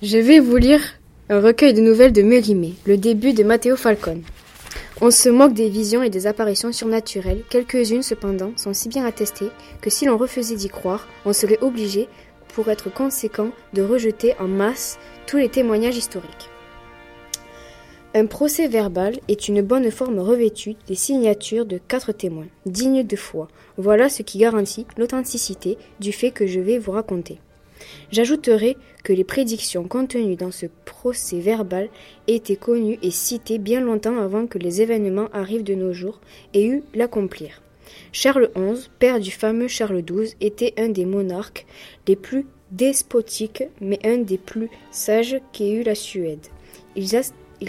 Je vais vous lire un recueil de nouvelles de Mérimée, le début de Matteo Falcone. On se moque des visions et des apparitions surnaturelles, quelques-unes cependant sont si bien attestées que si l'on refusait d'y croire, on serait obligé, pour être conséquent, de rejeter en masse tous les témoignages historiques. Un procès verbal est une bonne forme revêtue des signatures de quatre témoins, dignes de foi. Voilà ce qui garantit l'authenticité du fait que je vais vous raconter. J'ajouterai que les prédictions contenues dans ce procès verbal étaient connues et citées bien longtemps avant que les événements arrivent de nos jours et eu l'accomplir. Charles XI, père du fameux Charles XII, était un des monarques les plus despotiques, mais un des plus sages qu'ait eu la Suède. Il,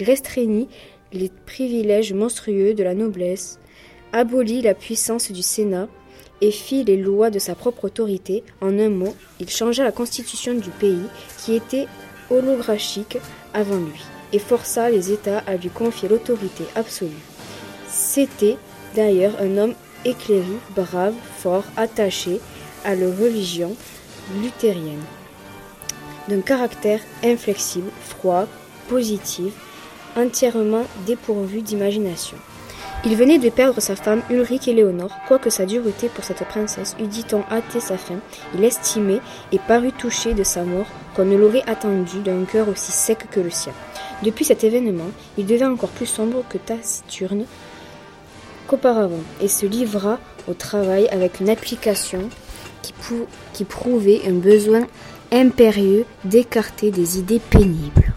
restreignit les privilèges monstrueux de la noblesse, abolit la puissance du Sénat, et fit les lois de sa propre autorité. En un mot, il changea la constitution du pays, qui était holographique avant lui, et força les États à lui confier l'autorité absolue. C'était d'ailleurs un homme éclairé, brave, fort, attaché à la religion luthérienne, d'un caractère inflexible, froid, positif, entièrement dépourvu d'imagination. Il venait de perdre sa femme Ulrich Éléonore, quoique sa dureté pour cette princesse eût dit-on hâté sa fin, il estimait et parut touché de sa mort qu'on ne l'aurait attendu d'un cœur aussi sec que le sien. Depuis cet événement, il devint encore plus sombre que taciturne qu'auparavant, et se livra au travail avec une application qui prouvait un besoin impérieux d'écarter des idées pénibles.